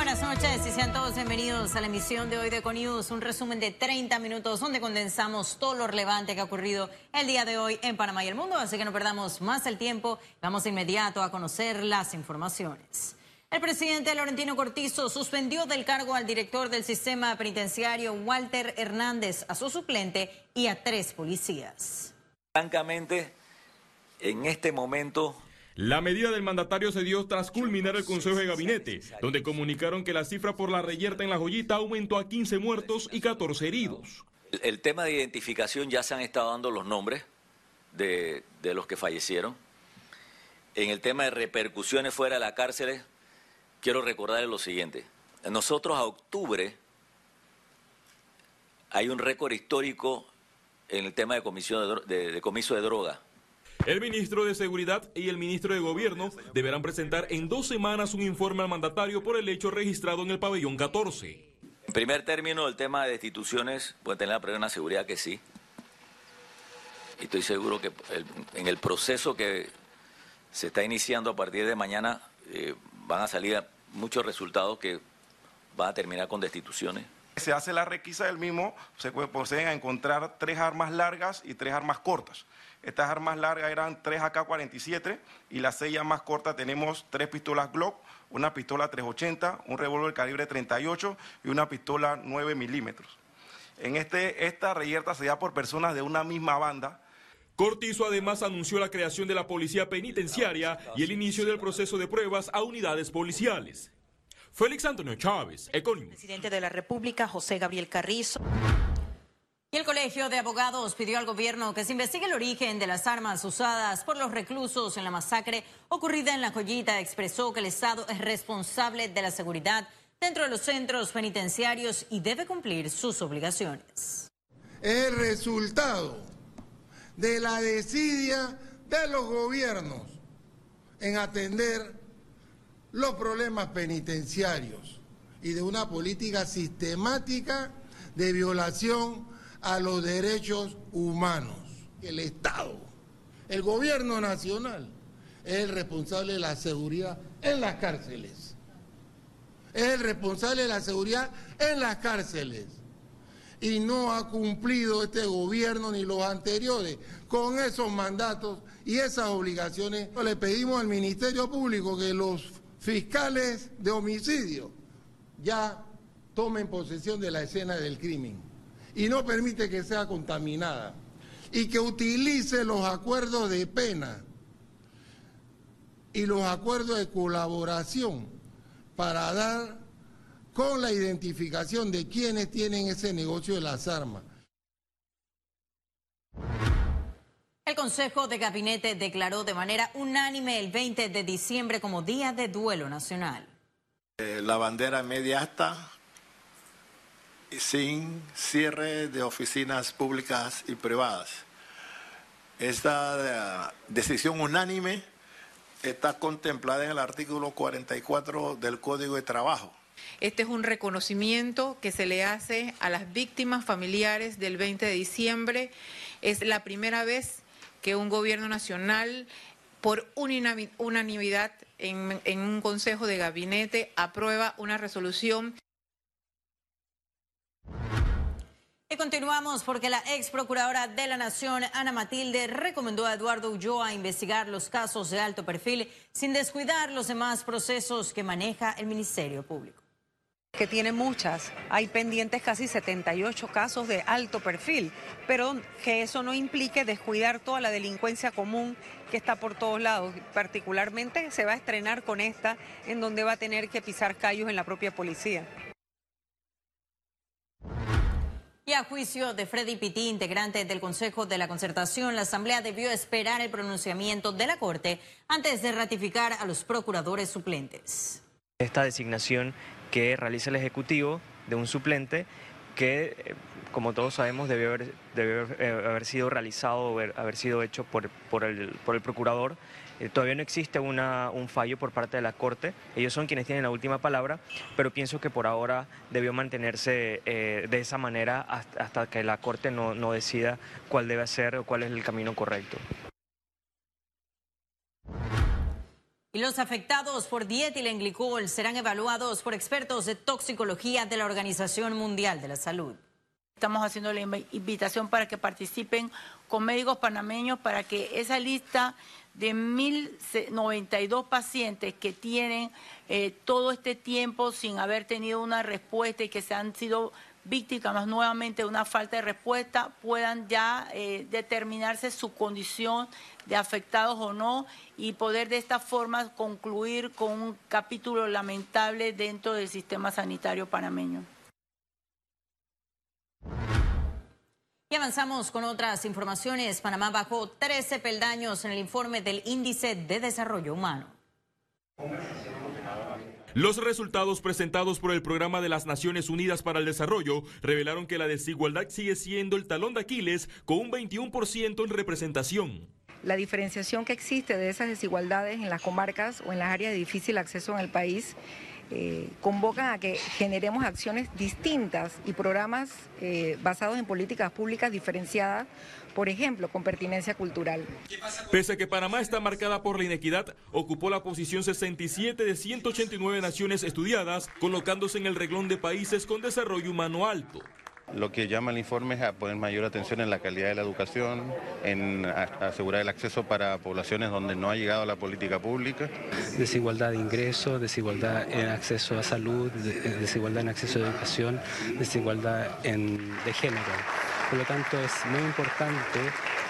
buenas noches y sean todos bienvenidos a la emisión de hoy de Econius, un resumen de 30 minutos donde condensamos todo lo relevante que ha ocurrido el día de hoy en Panamá y el mundo, así que no perdamos más el tiempo, vamos de inmediato a conocer las informaciones. El presidente Laurentino Cortizo suspendió del cargo al director del sistema penitenciario Walter Hernández, a su suplente y a tres policías. Francamente, en este momento la medida del mandatario se dio tras culminar el Consejo de Gabinete, donde comunicaron que la cifra por la reyerta en la joyita aumentó a 15 muertos y 14 heridos. El, tema de identificación ya se han estado dando los nombres de, los que fallecieron. En el tema de repercusiones fuera de las cárceles, quiero recordarles lo siguiente. Nosotros a octubre hay un récord histórico en el tema de, comisión de, de comiso de droga. El ministro de Seguridad y el ministro de Gobierno deberán presentar en dos semanas un informe al mandatario por el hecho registrado en el pabellón 14. En primer término, el tema de destituciones puede tener la plena seguridad que sí. Y estoy seguro que en el proceso que se está iniciando a partir de mañana eh, van a salir muchos resultados que van a terminar con destituciones. Se hace la requisa del mismo, se proceden a encontrar tres armas largas y tres armas cortas. Estas armas largas eran tres AK-47 y las seis más cortas tenemos tres pistolas Glock, una pistola 380, un revólver calibre 38 y una pistola 9 milímetros. En este, esta reyerta se da por personas de una misma banda. Cortizo además anunció la creación de la policía penitenciaria y el inicio del proceso de pruebas a unidades policiales. Félix Antonio Chávez, Econimus. Presidente de la República, José Gabriel Carrizo. Y el Colegio de Abogados pidió al gobierno que se investigue el origen de las armas usadas por los reclusos en la masacre ocurrida en La Joyita. Expresó que el Estado es responsable de la seguridad dentro de los centros penitenciarios y debe cumplir sus obligaciones. Es el resultado de la desidia de los gobiernos en atender los problemas penitenciarios y de una política sistemática de violación a los derechos humanos. El Estado, el gobierno nacional, es el responsable de la seguridad en las cárceles. Es el responsable de la seguridad en las cárceles. Y no ha cumplido este gobierno ni los anteriores con esos mandatos y esas obligaciones. Le pedimos al Ministerio Público que los fiscales de homicidio ya tomen posesión de la escena del crimen y no permite que sea contaminada y que utilice los acuerdos de pena y los acuerdos de colaboración para dar con la identificación de quienes tienen ese negocio de las armas. El Consejo de Gabinete declaró de manera unánime el 20 de diciembre como Día de Duelo Nacional. Eh, la bandera media hasta sin cierre de oficinas públicas y privadas. Esta eh, decisión unánime está contemplada en el artículo 44 del Código de Trabajo. Este es un reconocimiento que se le hace a las víctimas familiares del 20 de diciembre. Es la primera vez que un gobierno nacional, por unanimidad en, en un consejo de gabinete, aprueba una resolución. Y continuamos porque la ex procuradora de la Nación, Ana Matilde, recomendó a Eduardo Ulloa investigar los casos de alto perfil sin descuidar los demás procesos que maneja el Ministerio Público. Que tiene muchas, hay pendientes casi 78 casos de alto perfil, pero que eso no implique descuidar toda la delincuencia común que está por todos lados. Particularmente se va a estrenar con esta, en donde va a tener que pisar callos en la propia policía. Y a juicio de Freddy Pitti, integrante del Consejo de la Concertación, la Asamblea debió esperar el pronunciamiento de la Corte antes de ratificar a los procuradores suplentes. Esta designación que realiza el Ejecutivo de un suplente que, eh, como todos sabemos, debió haber, eh, sido realizado, haber, haber sido hecho por, el, por el procurador eh, todavía no existe un fallo por parte de la Corte, ellos son quienes tienen la última palabra, pero pienso que por ahora debió mantenerse de esa manera hasta, que la Corte no, no decida cuál debe ser o cuál es el camino correcto. Y los afectados por dietilenglicol serán evaluados por expertos de toxicología de la Organización Mundial de la Salud. Estamos haciendo la invitación para que participen con médicos panameños para que esa lista de 1.092 pacientes que tienen eh, todo este tiempo sin haber tenido una respuesta y que se han sido víctimas nuevamente de una falta de respuesta puedan ya eh, determinarse su condición de afectados o no y poder de esta forma concluir con un capítulo lamentable dentro del sistema sanitario panameño. Y avanzamos con otras informaciones. Panamá bajó 13 peldaños en el informe del Índice de Desarrollo Humano. Los resultados presentados por el Programa de las Naciones Unidas para el Desarrollo revelaron que la desigualdad sigue siendo el talón de Aquiles con un 21% en representación. La diferenciación que existe de esas desigualdades en las comarcas o en las áreas de difícil acceso en el país eh, convocan a que generemos acciones distintas y programas eh, basados en políticas públicas diferenciadas por ejemplo, con pertinencia cultural. Pese a que Panamá está marcada por la inequidad, ocupó la posición 67 de 189 naciones estudiadas, colocándose en el reglón de países con desarrollo humano alto. Lo que llama el informe es a poner mayor atención en la calidad de la educación, en asegurar el acceso para poblaciones donde no ha llegado la política pública. Desigualdad de ingresos, desigualdad en acceso a salud, desigualdad en acceso a educación, desigualdad en, de género. Por lo tanto, es muy importante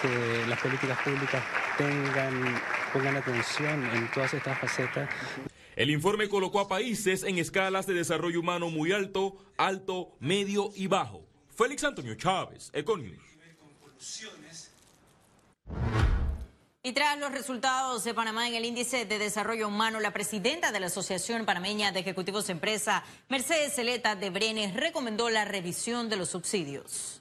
que las políticas públicas tengan, pongan atención en todas estas facetas. El informe colocó a países en escalas de desarrollo humano muy alto, alto, medio y bajo. Félix Antonio Chávez, Econius. Y tras los resultados de Panamá en el índice de desarrollo humano, la presidenta de la Asociación Panameña de Ejecutivos de Empresa, Mercedes Celeta de Brenes, recomendó la revisión de los subsidios.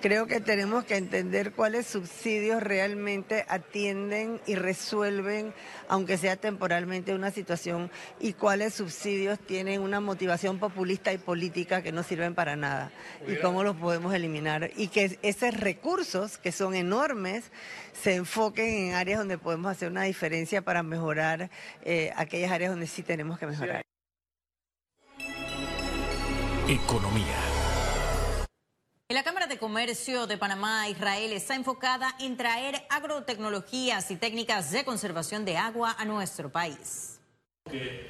Creo que tenemos que entender cuáles subsidios realmente atienden y resuelven, aunque sea temporalmente, una situación y cuáles subsidios tienen una motivación populista y política que no sirven para nada y cómo los podemos eliminar y que esos recursos, que son enormes, se enfoquen en áreas donde podemos hacer una diferencia para mejorar eh, aquellas áreas donde sí tenemos que mejorar. Economía. La Cámara de Comercio de Panamá, Israel, está enfocada en traer agrotecnologías y técnicas de conservación de agua a nuestro país. Eh,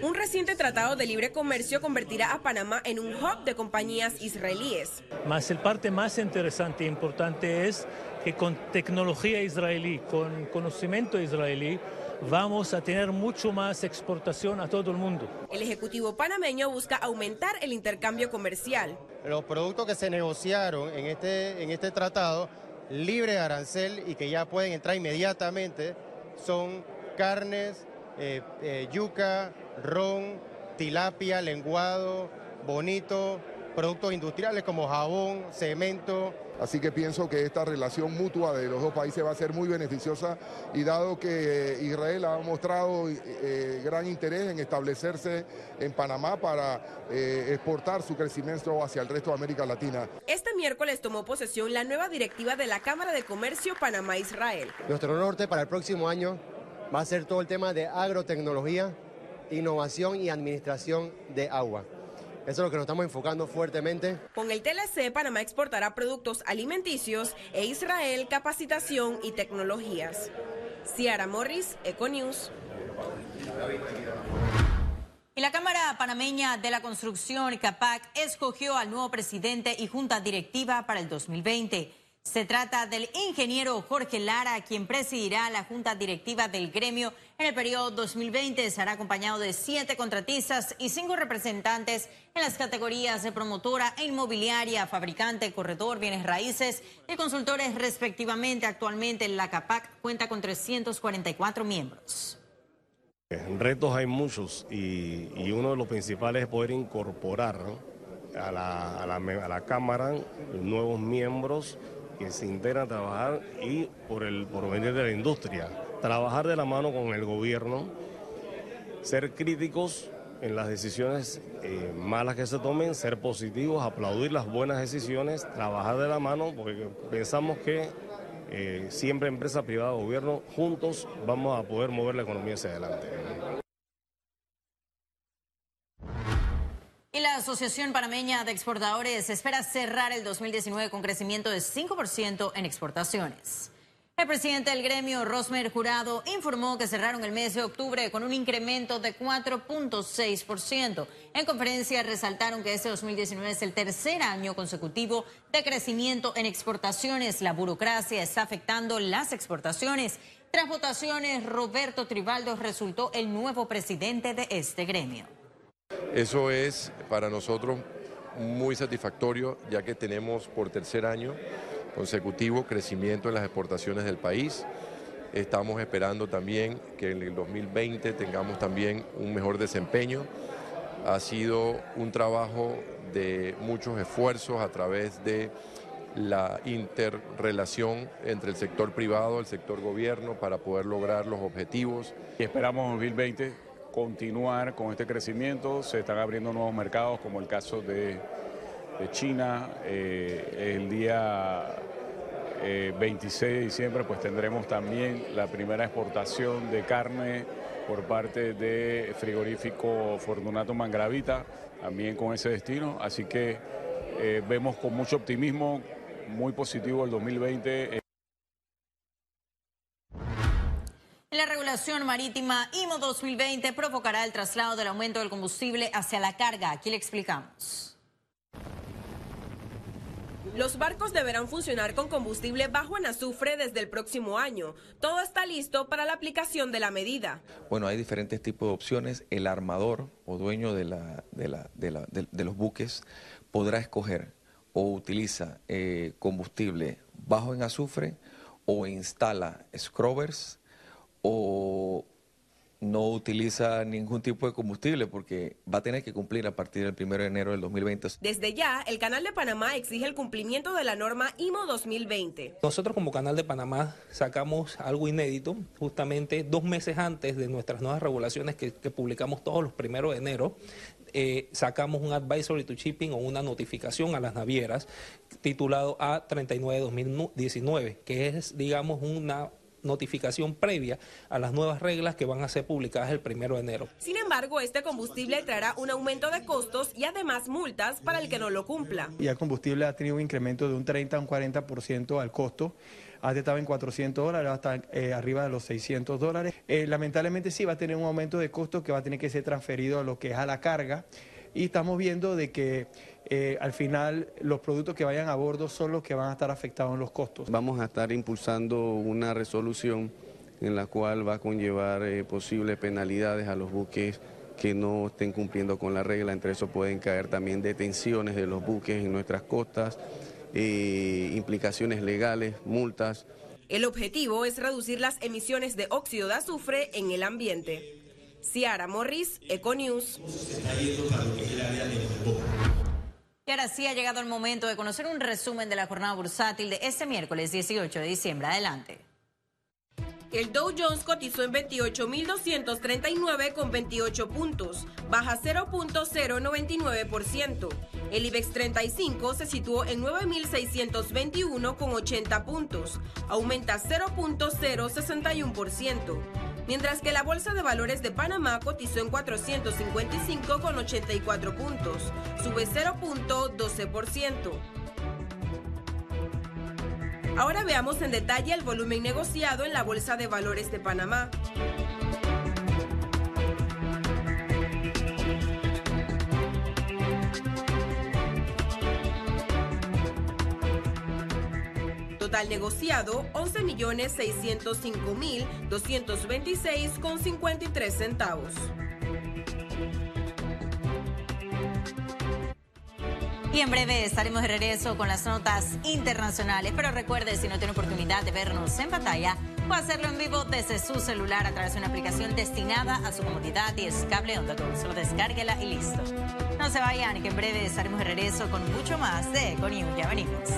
un reciente tratado de libre comercio convertirá a Panamá en un hub de compañías israelíes. Más el parte más interesante e importante es que con tecnología israelí, con conocimiento israelí, vamos a tener mucho más exportación a todo el mundo. El Ejecutivo panameño busca aumentar el intercambio comercial. Los productos que se negociaron en este, en este tratado, libre de arancel y que ya pueden entrar inmediatamente, son carnes, eh, eh, yuca, ron, tilapia, lenguado, bonito, productos industriales como jabón, cemento, Así que pienso que esta relación mutua de los dos países va a ser muy beneficiosa y dado que Israel ha mostrado eh, gran interés en establecerse en Panamá para eh, exportar su crecimiento hacia el resto de América Latina. Este miércoles tomó posesión la nueva directiva de la Cámara de Comercio Panamá-Israel. Nuestro norte para el próximo año va a ser todo el tema de agrotecnología, innovación y administración de agua. Eso es lo que nos estamos enfocando fuertemente. Con el TLC, Panamá exportará productos alimenticios e Israel capacitación y tecnologías. Ciara Morris, Econews. Y la Cámara Panameña de la Construcción, CAPAC, escogió al nuevo presidente y junta directiva para el 2020. Se trata del ingeniero Jorge Lara, quien presidirá la junta directiva del gremio en el periodo 2020. Será acompañado de siete contratistas y cinco representantes en las categorías de promotora e inmobiliaria, fabricante, corredor, bienes raíces y consultores respectivamente. Actualmente la CAPAC cuenta con 344 miembros. Retos hay muchos y, uno de los principales es poder incorporar a la, a la Cámara nuevos miembros que se integran a trabajar y por el porvenir de la industria. Trabajar de la mano con el gobierno, ser críticos en las decisiones eh, malas que se tomen, ser positivos, aplaudir las buenas decisiones, trabajar de la mano, porque pensamos que eh, siempre empresa privada, gobierno, juntos vamos a poder mover la economía hacia adelante. Asociación Panameña de Exportadores espera cerrar el 2019 con crecimiento de 5% en exportaciones. El presidente del gremio, Rosmer Jurado, informó que cerraron el mes de octubre con un incremento de 4.6%. En conferencia resaltaron que este 2019 es el tercer año consecutivo de crecimiento en exportaciones. La burocracia está afectando las exportaciones. Tras votaciones, Roberto Tribaldo resultó el nuevo presidente de este gremio. Eso es para nosotros muy satisfactorio, ya que tenemos por tercer año consecutivo crecimiento en las exportaciones del país. Estamos esperando también que en el 2020 tengamos también un mejor desempeño. Ha sido un trabajo de muchos esfuerzos a través de la interrelación entre el sector privado, el sector gobierno para poder lograr los objetivos. Y esperamos en 2020 continuar con este crecimiento. Se están abriendo nuevos mercados como el caso de China. Eh, el día 26 eh, de diciembre pues tendremos también la primera exportación de carne por parte de frigorífico Fortunato Mangravita, también con ese destino. Así que eh, vemos con mucho optimismo, muy positivo el 2020. La regulación marítima IMO 2020 provocará el traslado del aumento del combustible hacia la carga. Aquí le explicamos. Los barcos deberán funcionar con combustible bajo en azufre desde el próximo año. Todo está listo para la aplicación de la medida. Bueno, hay diferentes tipos de opciones. El armador o dueño de, la, de, los buques podrá escoger o utiliza eh, combustible bajo en azufre o instala scrubbers o no utiliza ningún tipo de combustible porque va a tener que cumplir a partir del 1 de enero del 2020. Desde ya, el Canal de Panamá exige el cumplimiento de la norma IMO 2020. Nosotros como Canal de Panamá sacamos algo inédito, justamente dos meses antes de nuestras nuevas regulaciones que, publicamos todos los primeros de enero, eh, sacamos un advisory to shipping o una notificación a las navieras titulado A39-2019, que es, digamos, una notificación previa a las nuevas reglas que van a ser publicadas el primero de enero. Sin embargo, este combustible traerá un aumento de costos y además multas para el que no lo cumpla. Y el combustible ha tenido un incremento de un 30 a un 40% al costo. Antes estaba en 400 dólares, hasta eh, arriba de los 600 dólares. Eh, lamentablemente sí va a tener un aumento de costos que va a tener que ser transferido a lo que es a la carga. Y estamos viendo de que eh, al final los productos que vayan a bordo son los que van a estar afectados en los costos. Vamos a estar impulsando una resolución en la cual va a conllevar eh, posibles penalidades a los buques que no estén cumpliendo con la regla, entre eso pueden caer también detenciones de los buques en nuestras costas, eh, implicaciones legales, multas. El objetivo es reducir las emisiones de óxido de azufre en el ambiente. Ciara Morris, Econews. Y ahora sí ha llegado el momento de conocer un resumen de la jornada bursátil de este miércoles 18 de diciembre. Adelante. El Dow Jones cotizó en 28.239 con 28 puntos, baja 0.099%. El IBEX 35 se situó en 9.621 con 80 puntos, aumenta 0.061% mientras que la Bolsa de Valores de Panamá cotizó en 455,84 puntos, sube 0.12%. Ahora veamos en detalle el volumen negociado en la Bolsa de Valores de Panamá. Total negociado 11.605.226,53 centavos. Y en breve estaremos de regreso con las notas internacionales. Pero recuerde, si no tiene oportunidad de vernos en pantalla, puede hacerlo en vivo desde su celular a través de una aplicación destinada a su comodidad y es cable onda. Solo descárguela y listo. No se vayan, que en breve estaremos de regreso con mucho más de Econium. Ya venimos.